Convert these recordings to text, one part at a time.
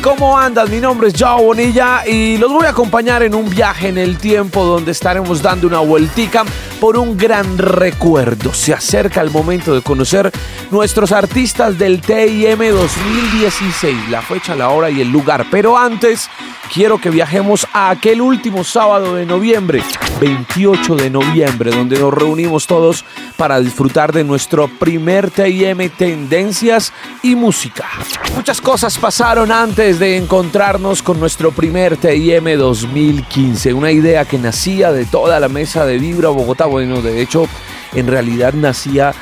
¿Cómo andas? Mi nombre es Joao Bonilla y los voy a acompañar en un viaje en el tiempo donde estaremos dando una vueltica por un gran recuerdo. Se acerca el momento de conocer nuestros artistas del TIM 2016, la fecha, la hora y el lugar. Pero antes, quiero que viajemos a aquel último sábado de noviembre, 28 de noviembre, donde nos reunimos todos para disfrutar de nuestro primer TIM Tendencias y Música. Muchas cosas pasaron antes de encontrarnos con nuestro primer TIM 2015, una idea que nacía de toda la mesa de Vibra Bogotá, bueno, de hecho, en realidad nacía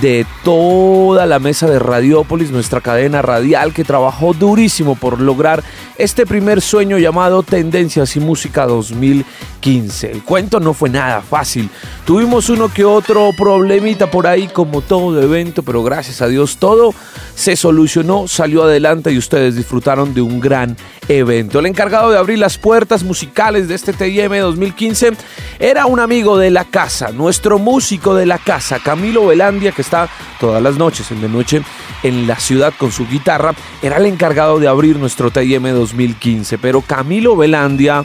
de toda la mesa de Radiópolis, nuestra cadena radial que trabajó durísimo por lograr este primer sueño llamado Tendencias y Música 2015. El cuento no fue nada fácil. Tuvimos uno que otro problemita por ahí como todo evento, pero gracias a Dios todo se solucionó, salió adelante y ustedes disfrutaron de un gran evento. El encargado de abrir las puertas musicales de este TIM 2015 era un amigo de la casa, nuestro músico de la casa, Camilo Velandia, que está todas las noches en de noche en la ciudad con su guitarra, era el encargado de abrir nuestro TIM 2015. Pero Camilo Velandia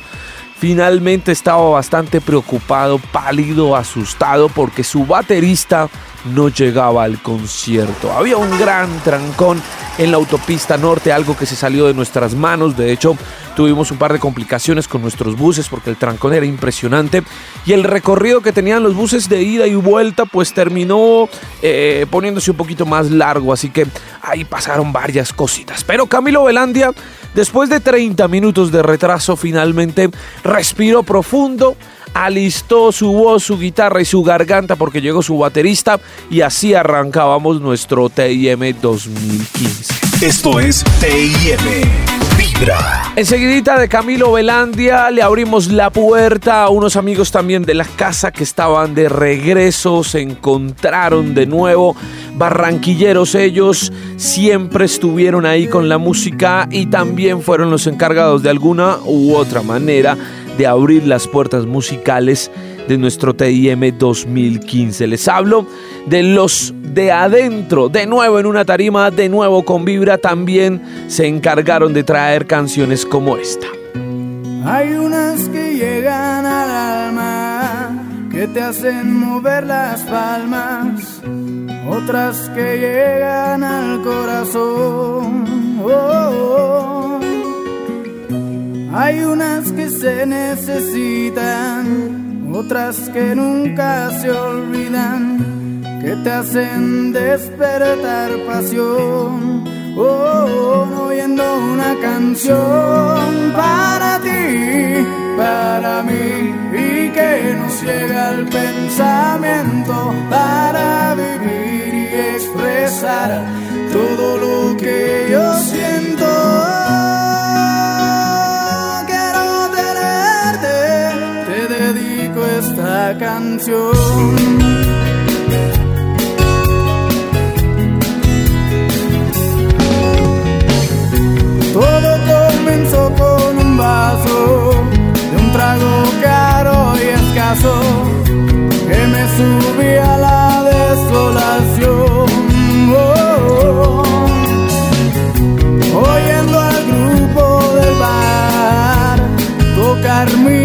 finalmente estaba bastante preocupado, pálido, asustado, porque su baterista no llegaba al concierto. Había un gran trancón en la autopista norte, algo que se salió de nuestras manos. De hecho, tuvimos un par de complicaciones con nuestros buses porque el trancón era impresionante. Y el recorrido que tenían los buses de ida y vuelta, pues terminó eh, poniéndose un poquito más largo. Así que ahí pasaron varias cositas. Pero Camilo Velandia, después de 30 minutos de retraso, finalmente respiró profundo alistó su voz, su guitarra y su garganta porque llegó su baterista y así arrancábamos nuestro TIM 2015. Esto es TIM. Vibra. Enseguidita de Camilo Velandia le abrimos la puerta a unos amigos también de la casa que estaban de regreso, se encontraron de nuevo, barranquilleros ellos, siempre estuvieron ahí con la música y también fueron los encargados de alguna u otra manera de abrir las puertas musicales de nuestro TIM 2015. Les hablo de los de adentro, de nuevo en una tarima, de nuevo con Vibra, también se encargaron de traer canciones como esta. Hay unas que llegan al alma, que te hacen mover las palmas, otras que llegan al corazón. Oh, oh, oh. Hay unas que se necesitan, otras que nunca se olvidan, que te hacen despertar pasión. Oh, oyendo una canción para ti, para mí, y que nos llega al pensamiento para vivir y expresar todo lo que yo siento. Canción. Todo comenzó con un vaso de un trago caro y escaso que me subía a la desolación. Oh, oyendo al grupo del bar tocar mi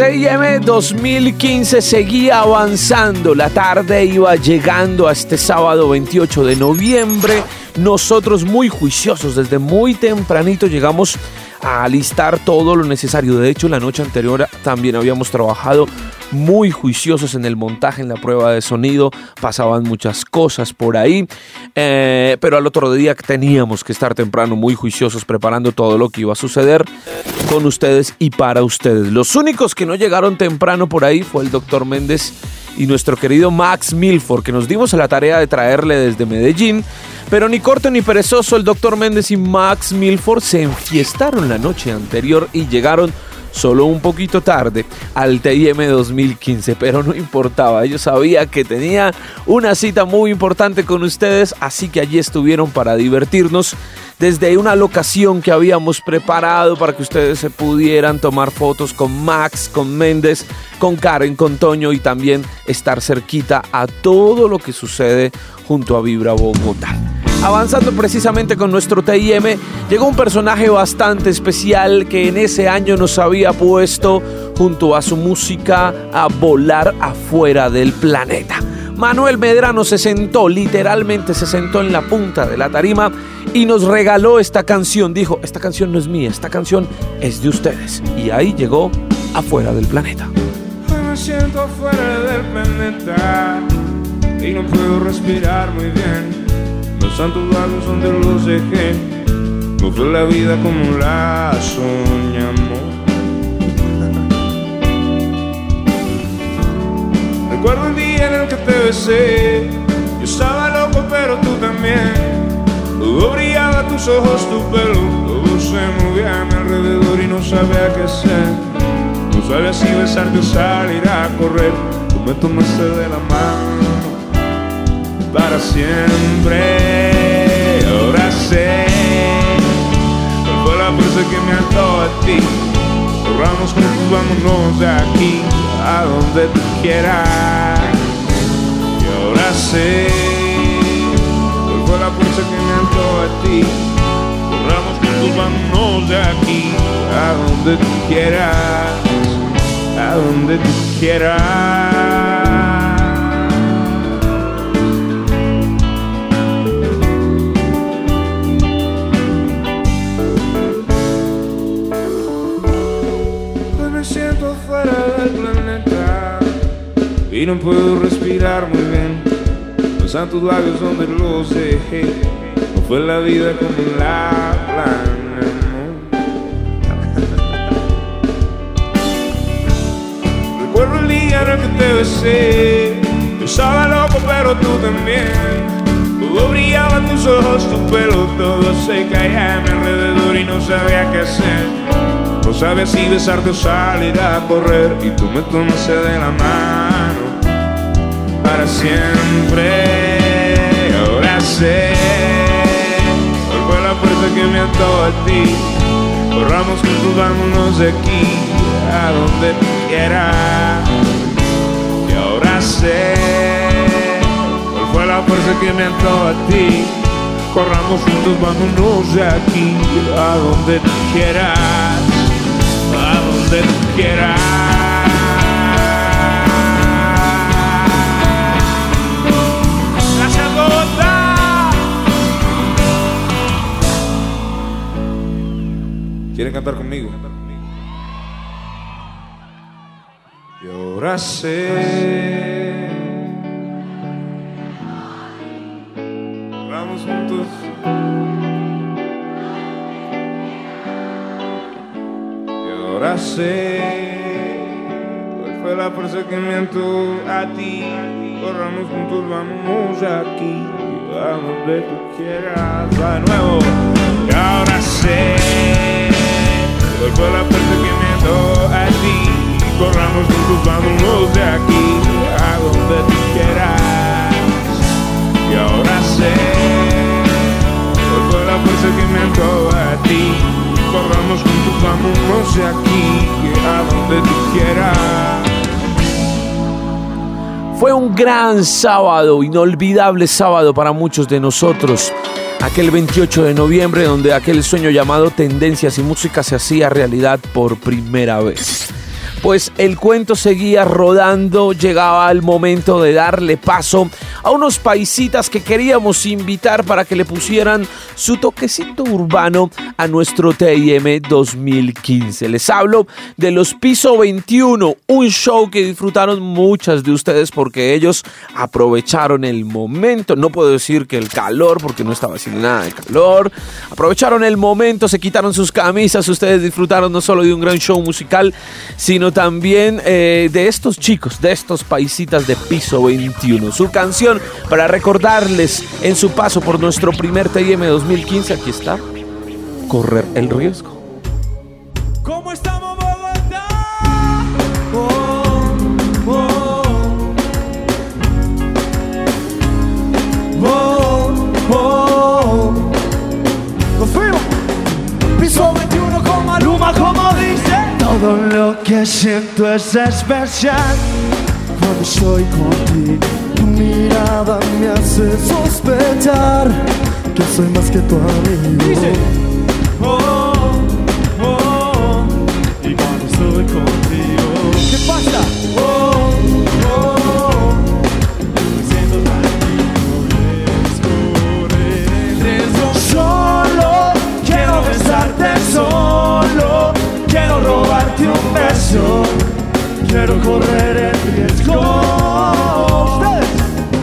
TIM 2015 seguía avanzando. La tarde iba llegando a este sábado 28 de noviembre. Nosotros muy juiciosos, desde muy tempranito llegamos a alistar todo lo necesario. De hecho, la noche anterior también habíamos trabajado muy juiciosos en el montaje, en la prueba de sonido, pasaban muchas cosas por ahí, eh, pero al otro día teníamos que estar temprano muy juiciosos preparando todo lo que iba a suceder con ustedes y para ustedes. Los únicos que no llegaron temprano por ahí fue el doctor Méndez y nuestro querido Max Milford, que nos dimos a la tarea de traerle desde Medellín. Pero ni corto ni perezoso, el doctor Méndez y Max Milford se enfiestaron la noche anterior y llegaron solo un poquito tarde al TIM 2015, pero no importaba, ellos sabía que tenía una cita muy importante con ustedes, así que allí estuvieron para divertirnos desde una locación que habíamos preparado para que ustedes se pudieran tomar fotos con Max, con Méndez, con Karen, con Toño y también estar cerquita a todo lo que sucede junto a Vibra Bogotá. Avanzando precisamente con nuestro TIM, llegó un personaje bastante especial que en ese año nos había puesto junto a su música a volar afuera del planeta. Manuel Medrano se sentó, literalmente se sentó en la punta de la tarima y nos regaló esta canción. Dijo, esta canción no es mía, esta canción es de ustedes. Y ahí llegó afuera del planeta. me siento afuera del y no puedo respirar muy bien santos labios donde los dejé. No fue la vida como la soñamos. Recuerdo el día en el que te besé. Yo estaba loco, pero tú también. Todo brillaba, tus ojos, tu pelo. Todo se movía a mi alrededor y no sabía qué hacer. No sabía si besarte o salir a correr. Tú me tomaste de la mano para siempre. Ti. Corramos juntos, vámonos de aquí a donde tú quieras. Y ahora sé fue la fuerza que me ató a ti. Corramos juntos, vámonos de aquí a donde tú quieras. A donde tú quieras. Y no puedo respirar muy bien. Los santos labios donde los dejé, no fue la vida como la planeamos. Recuerdo el día en el que te besé, yo estaba loco pero tú también. Todo brillaba tus ojos, tu pelo, todo se caía a mi alrededor y no sabía qué hacer. No sabía si besarte o salir a correr y tú me tomaste de la mano siempre. Ahora sé cuál fue la fuerza que me ató a ti. Corramos juntos, vámonos de aquí a donde tú quieras. Y ahora sé cuál fue la fuerza que me ató a ti. Corramos juntos, vámonos de aquí a donde quieras. A donde quieras. ¿Quieren cantar conmigo? Y ahora sé. Vamos juntos. Y ahora sé. ¿Cuál fue que me a ti? Corramos juntos, vamos aquí. A donde tú quieras. De nuevo. Y ahora sé. Cuál fue la fuerza que me dio a ti. Corramos juntos, vámonos de aquí a donde tú quieras. Y ahora sé cuál fue la fuerza que me dio a ti. Corramos juntos, vámonos de aquí a donde tú quieras. Fue un gran sábado, inolvidable sábado para muchos de nosotros aquel 28 de noviembre donde aquel sueño llamado Tendencias y Música se hacía realidad por primera vez. Pues el cuento seguía rodando, llegaba el momento de darle paso a unos paisitas que queríamos invitar para que le pusieran su toquecito urbano a nuestro TIM 2015. Les hablo de los Piso 21, un show que disfrutaron muchas de ustedes porque ellos aprovecharon el momento, no puedo decir que el calor porque no estaba haciendo nada de calor, aprovecharon el momento, se quitaron sus camisas, ustedes disfrutaron no solo de un gran show musical, sino también eh, de estos chicos, de estos paisitas de Piso 21. Su canción para recordarles en su paso por nuestro primer TIM 2015, aquí está, correr el riesgo. ¿Cómo estamos, que siento es especial cuando estoy contigo. Tu mirada me hace sospechar que soy más que tu amigo. Correr el riesgo.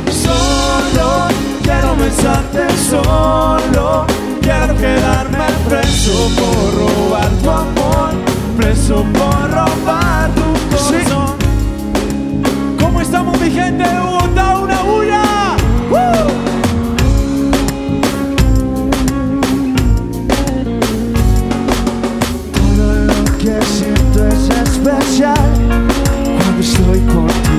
Solo quiero besarte, solo quiero quedarme preso por robar tu amor, preso por robar tu corazón. ¿Cómo estamos, mi gente Bogotá? ¡Una bulla! ¡Woo! Cuando estoy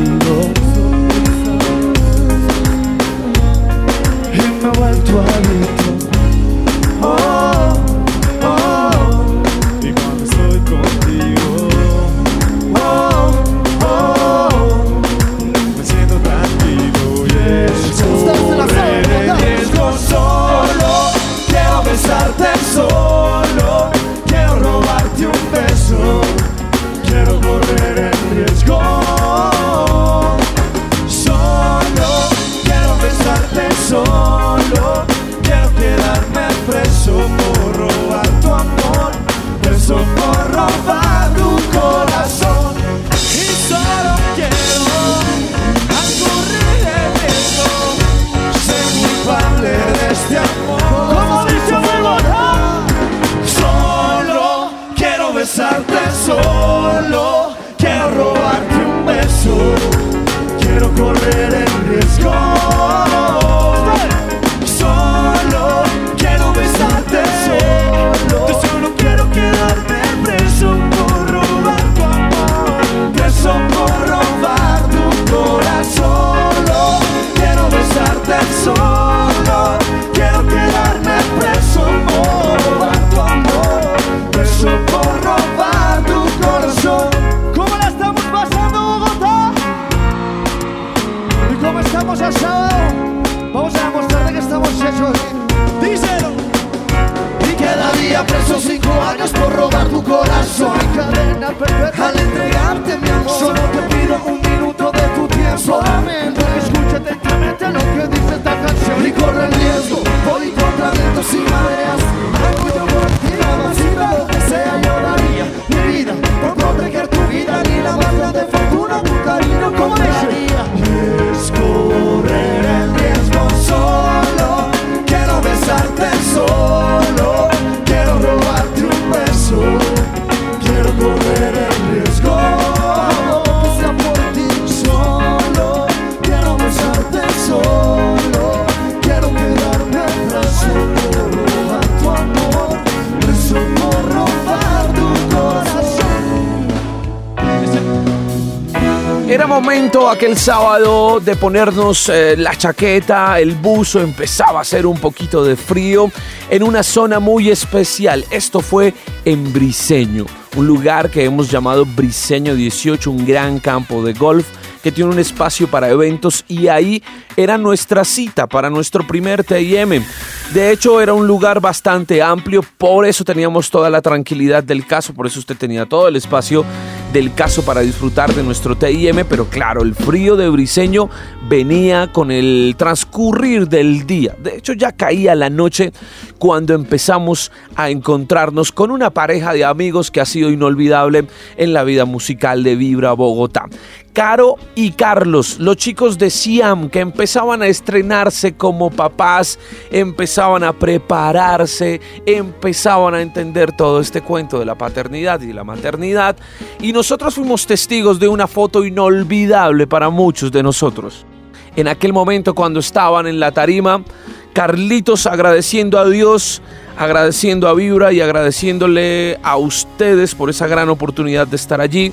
sábado de ponernos eh, la chaqueta, el buzo, empezaba a hacer un poquito de frío en una zona muy especial. Esto fue en Briseño, un lugar que hemos llamado Briseño 18, un gran campo de golf que tiene un espacio para eventos y ahí era nuestra cita para nuestro primer TIM. De hecho, era un lugar bastante amplio, por eso teníamos toda la tranquilidad del caso, por eso usted tenía todo el espacio del caso para disfrutar de nuestro TIM, pero claro, el frío de Briseño venía con el transcurrir del día. De hecho, ya caía la noche cuando empezamos a encontrarnos con una pareja de amigos que ha sido inolvidable en la vida musical de Vibra Bogotá. Caro y Carlos, los chicos de Siam que empezaban a estrenarse como papás, empezaban a prepararse, empezaban a entender todo este cuento de la paternidad y la maternidad y nosotros fuimos testigos de una foto inolvidable para muchos de nosotros. En aquel momento cuando estaban en la tarima, Carlitos agradeciendo a Dios, agradeciendo a Vibra y agradeciéndole a ustedes por esa gran oportunidad de estar allí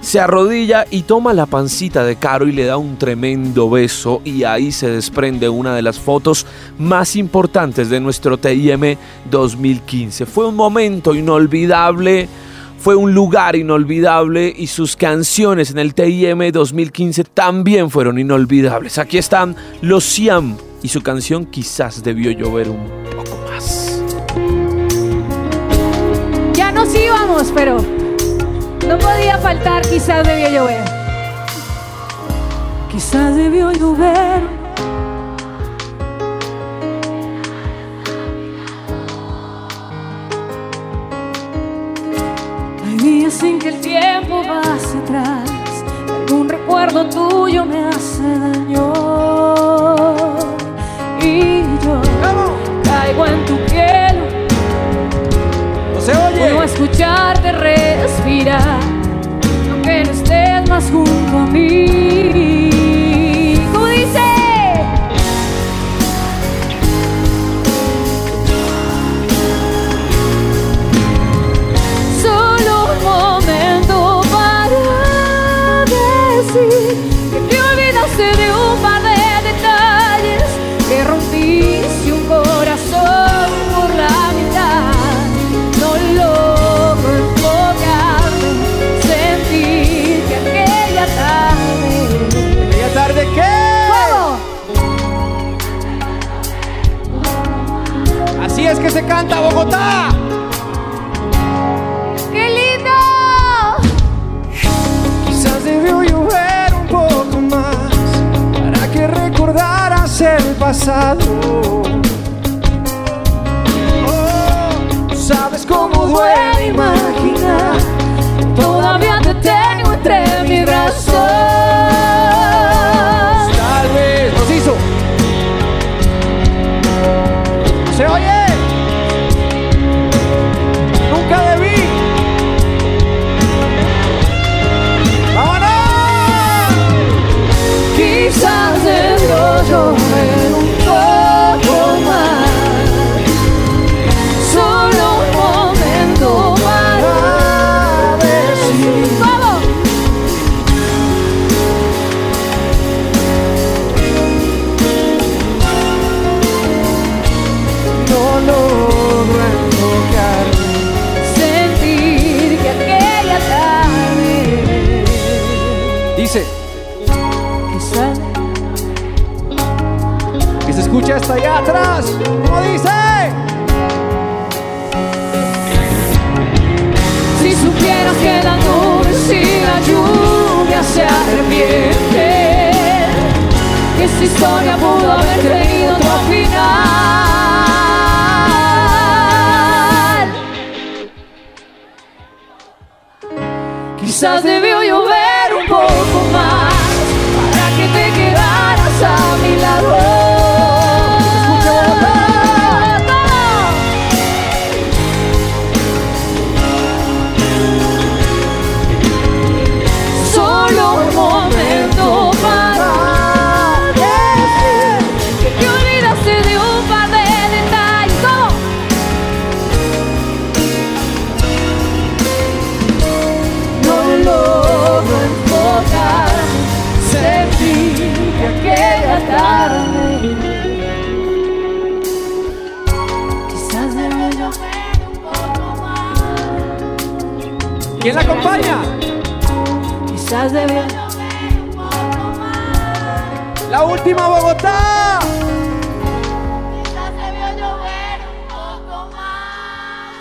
se arrodilla y toma la pancita de Caro y le da un tremendo beso y ahí se desprende una de las fotos más importantes de nuestro TIM 2015. Fue un momento inolvidable, fue un lugar inolvidable y sus canciones en el TIM 2015 también fueron inolvidables. Aquí están los Siam y su canción quizás debió llover un poco más. Ya nos íbamos, pero no podía faltar, quizás debió llover. Quizás debió llover. Hay días sin que el tiempo pase atrás. Algún recuerdo tuyo me hace daño. Y yo caigo en tu piel. No se oye. Puedo escucharte respirar, aunque no estés más junto a mí. passado. Que se escucha hasta allá atrás. ¿Cómo dice? Si supieras que la nubes y la lluvia se arrepienten, que esta historia pudo haber tenido otro final. Quizás debió llover Quizás debió La última Bogotá. Quizás debió llover un poco más.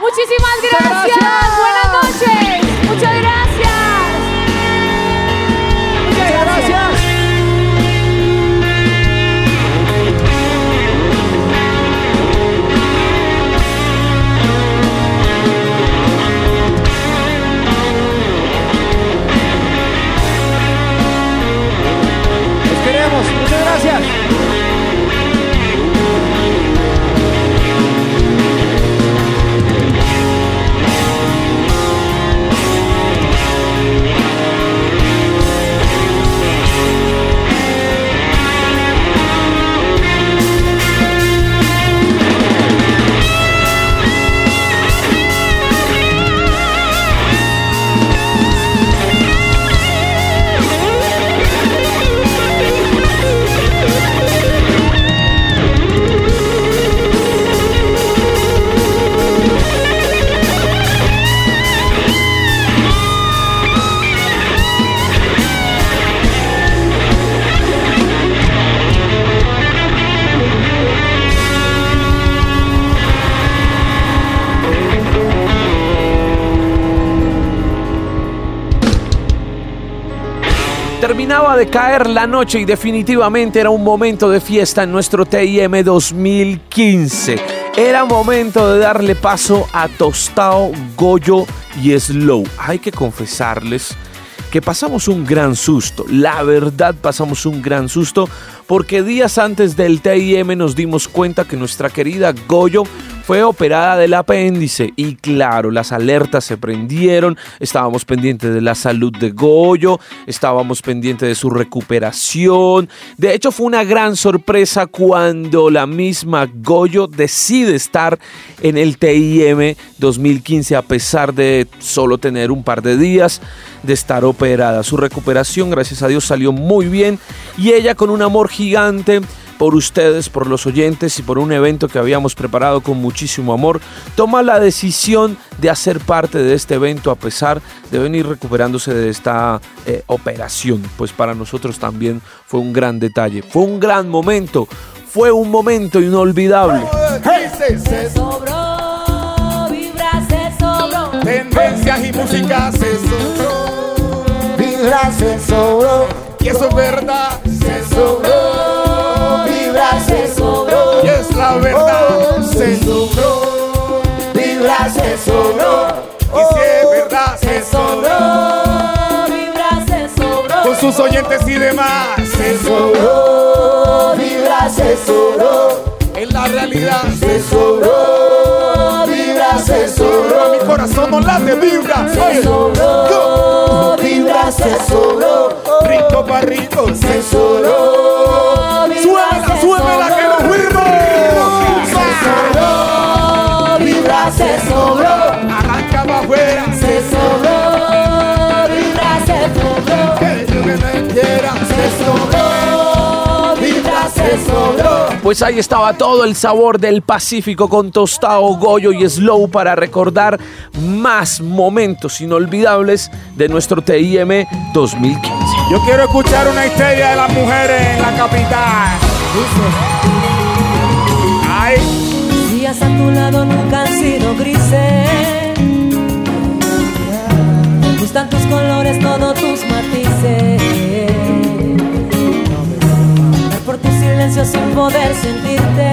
Muchísimas gracias. gracias. Buenas noches. Terminaba de caer la noche y definitivamente era un momento de fiesta en nuestro TIM 2015. Era momento de darle paso a Tostao, Goyo y Slow. Hay que confesarles que pasamos un gran susto. La verdad pasamos un gran susto porque días antes del TIM nos dimos cuenta que nuestra querida Goyo fue operada del apéndice y claro, las alertas se prendieron, estábamos pendientes de la salud de Goyo, estábamos pendientes de su recuperación. De hecho, fue una gran sorpresa cuando la misma Goyo decide estar en el TIM 2015 a pesar de solo tener un par de días de estar operada. Su recuperación, gracias a Dios, salió muy bien y ella con un amor gigante por ustedes, por los oyentes y por un evento que habíamos preparado con muchísimo amor, toma la decisión de hacer parte de este evento a pesar de venir recuperándose de esta eh, operación. Pues para nosotros también fue un gran detalle, fue un gran momento, fue un momento inolvidable. Se Sobró, vibra, se sobró. tendencias y música se sobró. Vibra se sobró. Y eso es verdad. Se sobró. La verdad. se sobró. Vibra se sobró. Y si es verdad, se sobró. Vibra, se sobró. Con sus oyentes y demás. Se sobró. Vibra se sobró. En la realidad se sobró. Vibra se sobró. Mi corazón no late, vibra. Oye. sobró, Vibra se sobró. Rico para rico se sobró. Se sobró. Arranca para afuera. Se sobró. Vibra se sobró. Que yo me metiera. Se sobró. Vibra se sobró. Pues ahí estaba todo el sabor del Pacífico con Tostado, Goyo y Slow para recordar más momentos inolvidables de nuestro TIM 2015. Yo quiero escuchar una historia de las mujeres en la capital. Sin poder sentirte.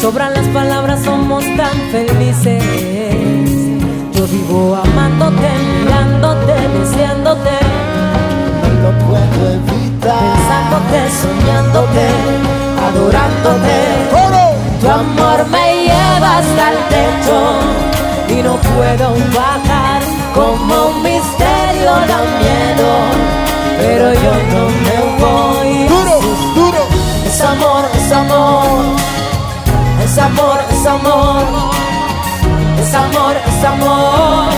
Sobran las palabras, somos tan felices. Yo vivo amándote, mirándote, deseándote. No lo puedo evitar. pensándote, soñándote, adorándote. Tu amor me lleva hasta el techo y no puedo bajar como un misterio da miedo, pero yo no me voy. Duro, duro. Es amor, es amor, es amor, es amor, es amor, es amor.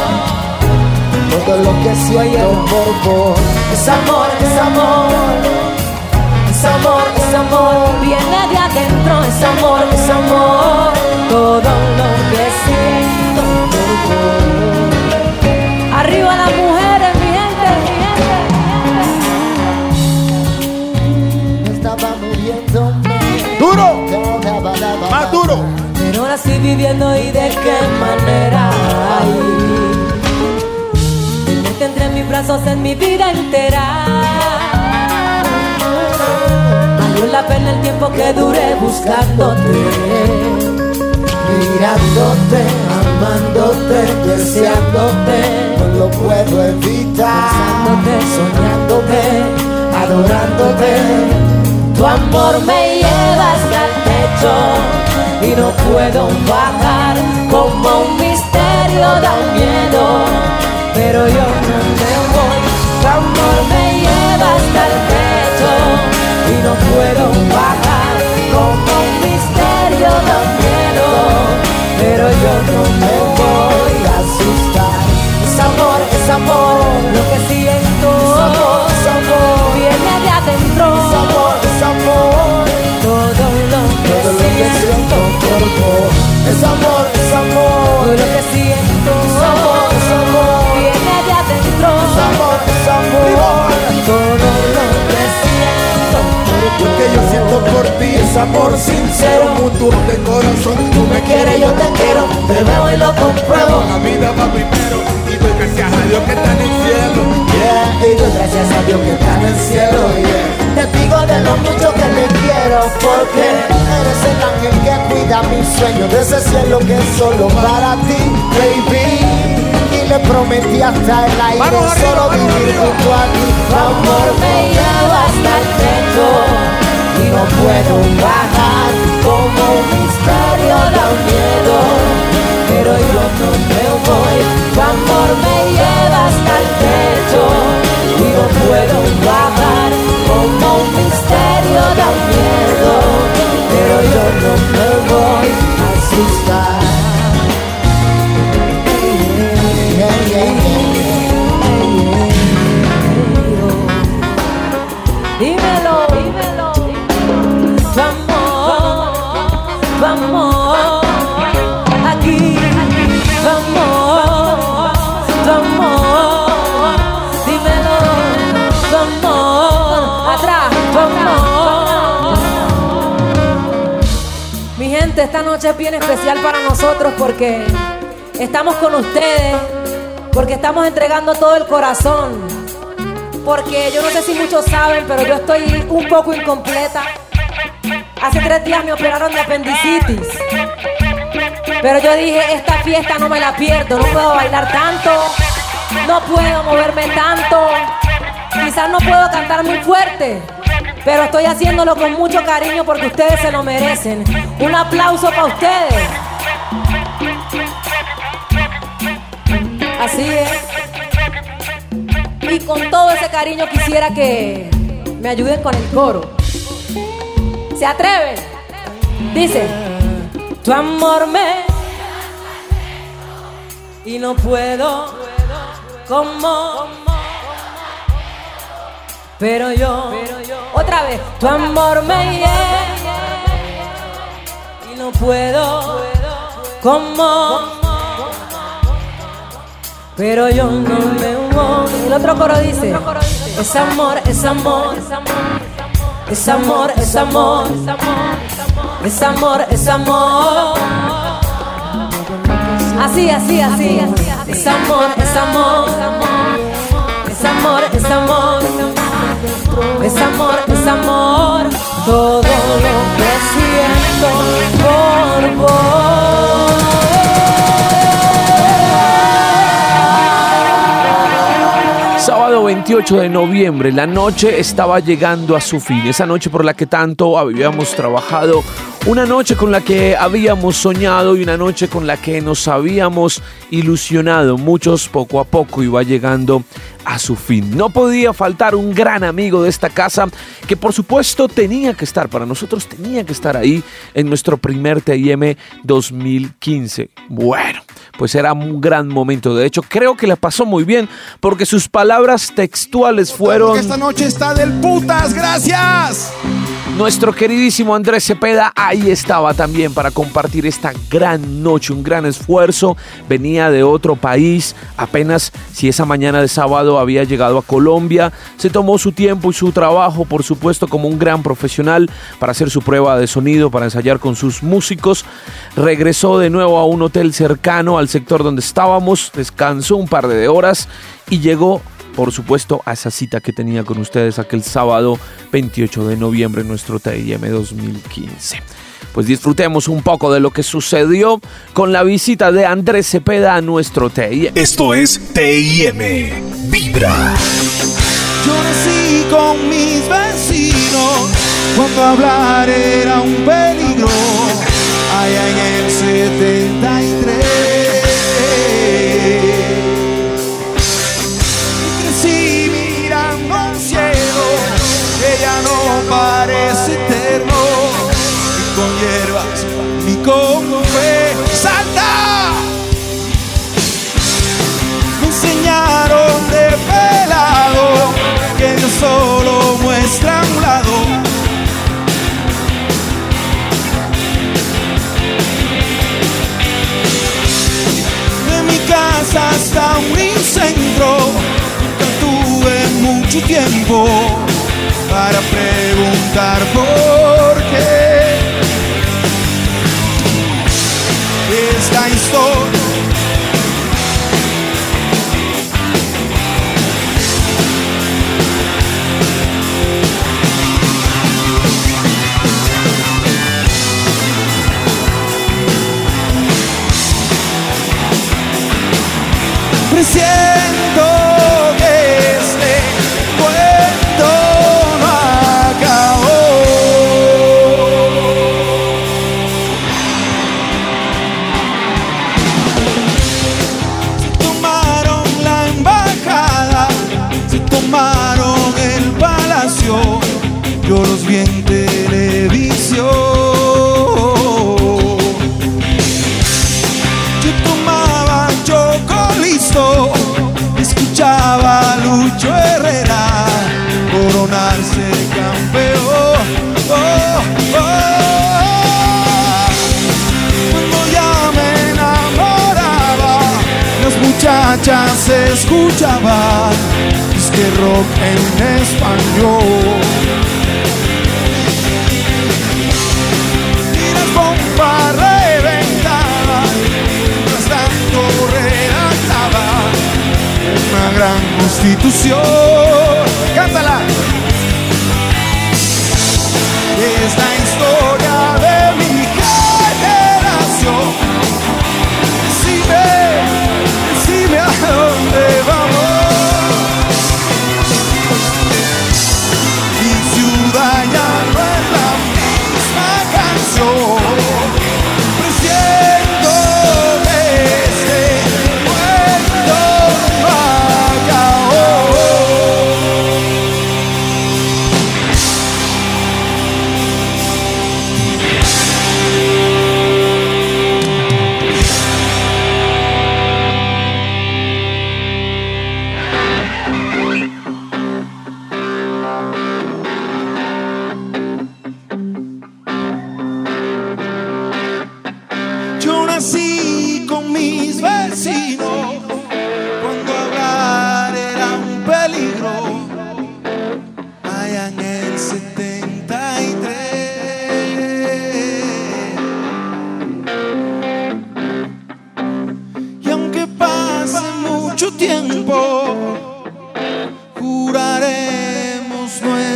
Todo lo que siento por vos. Es amor, es amor, es amor, es amor, viene de adentro, es amor, es amor, todo lo que siento por vos. Duro. Más duro. Pero así viviendo y de qué manera. Ay, me tendré en mis brazos en mi vida entera. Valió la pena el tiempo que duré buscándote, Mirándote, amándote, deseándote, no lo puedo evitar. pensándote, soñándote, adorándote. Tu amor me lleva hasta el techo y no puedo bajar como un misterio da miedo, pero yo no me voy. Tu amor me lleva hasta el techo y no puedo bajar como un misterio da miedo, pero yo no Es amor, es amor. Todo lo que siento. Es amor, es amor. Viene de adentro. Es amor, es amor. Todo lo que siento. Lo que yo siento por ti es amor sincero, mutuo de corazón. Tú me quieres, yo te quiero, te veo y lo compruebo. La vida va primero y doy gracias a Dios que está en el cielo. Yeah, y doy gracias a Dios que está en el cielo. Yeah. Te digo de lo mucho que te quiero, porque eres el ángel que cuida mis sueños de ese cielo que es solo para ti, baby. Y le prometí hasta el aire solo vivir arriba. junto a ti. Tu amor me lleva hasta el techo y no puedo bajar como un misterio da miedo, pero yo no me voy. Tu amor me lleva hasta el techo y no puedo bajar como un misterio da miedo, pero yo no esta noche es bien especial para nosotros porque estamos con ustedes, porque estamos entregando todo el corazón porque yo no sé si muchos saben, pero yo estoy un poco incompleta. Hace tres días me operaron de apendicitis. Pero yo dije, esta fiesta no me la pierdo, no puedo bailar tanto, no puedo moverme tanto, quizás no puedo cantar muy fuerte, pero estoy haciéndolo con mucho cariño porque ustedes se lo merecen. Un aplauso para ustedes. Así es. Y con todo ese cariño quisiera que me ayuden con el coro. ¿Se atreven? Dice, tu amor me... Y no puedo como... Pero yo, otra vez, tu amor me llena y no puedo como pero yo no me voy. El otro coro dice: Es amor, es amor, es amor, es amor, es amor, es amor. Así, así, así. Es amor, es amor, es amor, es amor, es amor, es amor. Todo lo que siento por vos. Sábado 28 de noviembre, la noche estaba llegando a su fin, esa noche por la que tanto habíamos trabajado, una noche con la que habíamos soñado y una noche con la que nos habíamos ilusionado, muchos poco a poco iba llegando a su fin. No podía faltar un gran amigo de esta casa que por supuesto tenía que estar, para nosotros tenía que estar ahí en nuestro primer TIM 2015. Bueno, pues era un gran momento. De hecho, creo que la pasó muy bien porque sus palabras textuales fueron... Esta noche está del putas, gracias. Nuestro queridísimo Andrés Cepeda ahí estaba también para compartir esta gran noche, un gran esfuerzo. Venía de otro país, apenas si esa mañana de sábado había llegado a Colombia. Se tomó su tiempo y su trabajo, por supuesto, como un gran profesional para hacer su prueba de sonido, para ensayar con sus músicos. Regresó de nuevo a un hotel cercano al sector donde estábamos, descansó un par de horas y llegó por supuesto, a esa cita que tenía con ustedes aquel sábado 28 de noviembre en nuestro TIM 2015. Pues disfrutemos un poco de lo que sucedió con la visita de Andrés Cepeda a nuestro TIM. Esto es TIM Vibra. Yo nací con mis vecinos cuando hablar era un peligro. Allá en el 73. Con fe. ¡Salta! Me enseñaron de pelado que Dios solo muestra un lado. De mi casa hasta un centro, nunca tuve mucho tiempo para preguntar por qué. Esta historia en español. Y las bombas tanto redactaba una gran constitución.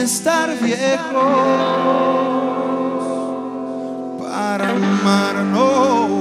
Estar viejos para amarnos.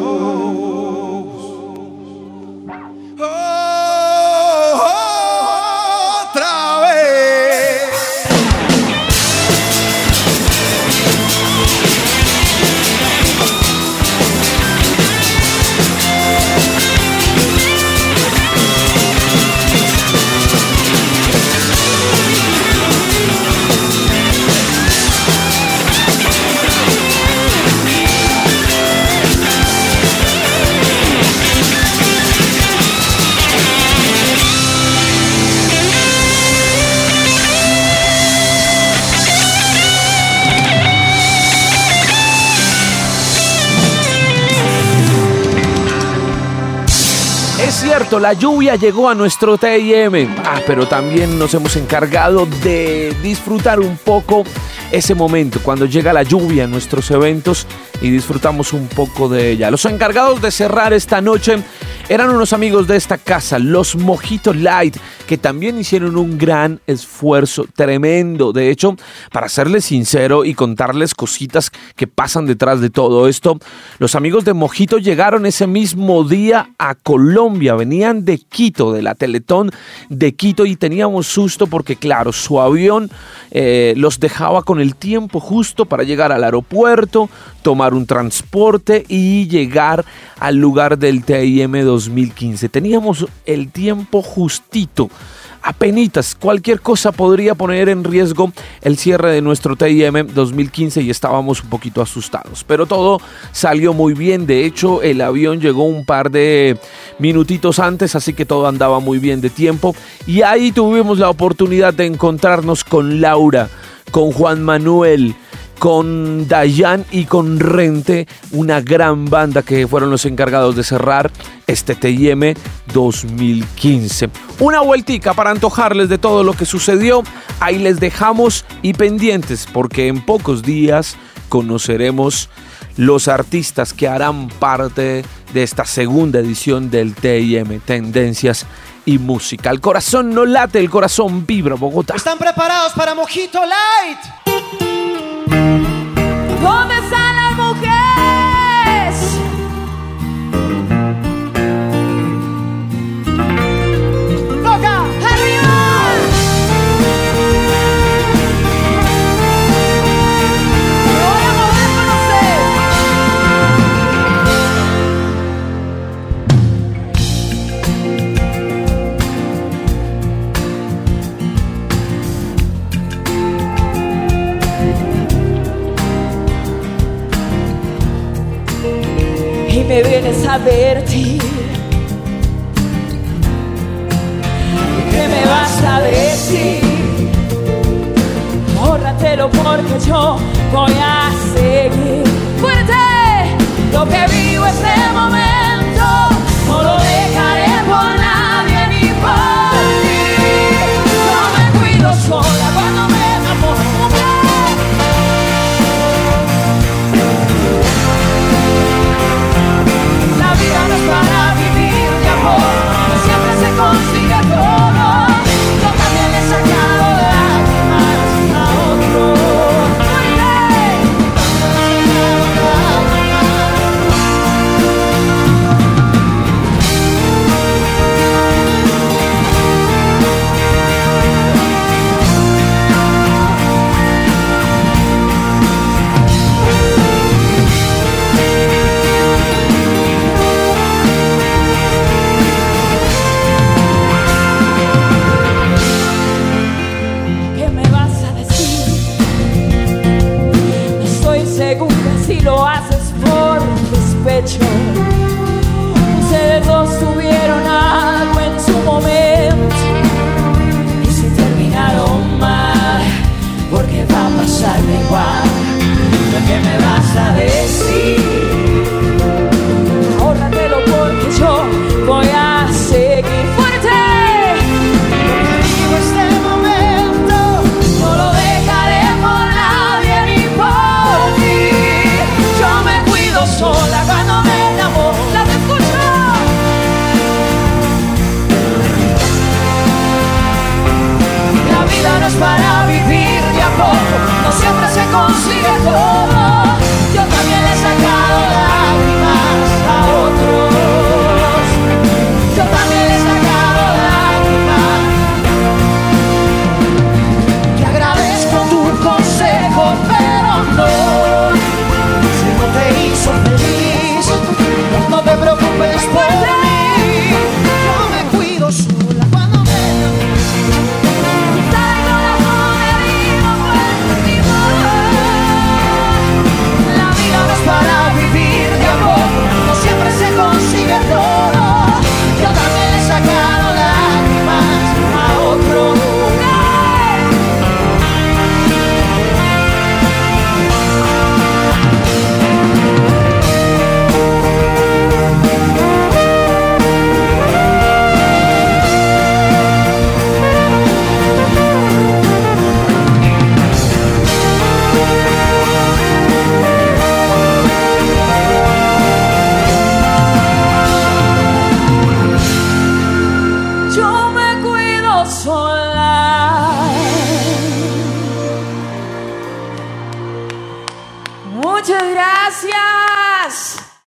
La lluvia llegó a nuestro TIM. Ah, pero también nos hemos encargado de disfrutar un poco ese momento, cuando llega la lluvia en nuestros eventos y disfrutamos un poco de ella. Los encargados de cerrar esta noche eran unos amigos de esta casa, los Mojito Light, que también hicieron un gran esfuerzo tremendo. De hecho, para serles sincero y contarles cositas que pasan detrás de todo esto, los amigos de Mojito llegaron ese mismo día a Colombia, venían de Quito, de la Teletón de Quito y teníamos susto porque claro, su avión eh, los dejaba con el tiempo justo para llegar al aeropuerto, tomar un transporte y llegar al lugar del TIM 2015. Teníamos el tiempo justito apenitas. Cualquier cosa podría poner en riesgo el cierre de nuestro TIM 2015 y estábamos un poquito asustados. Pero todo salió muy bien. De hecho, el avión llegó un par de minutitos antes, así que todo andaba muy bien de tiempo. Y ahí tuvimos la oportunidad de encontrarnos con Laura, con Juan Manuel con Dayan y con Rente, una gran banda que fueron los encargados de cerrar este TIM 2015. Una vueltica para antojarles de todo lo que sucedió. Ahí les dejamos y pendientes porque en pocos días conoceremos los artistas que harán parte de esta segunda edición del TIM, Tendencias y Música. El corazón no late, el corazón vibra, Bogotá. ¿Están preparados para Mojito Light?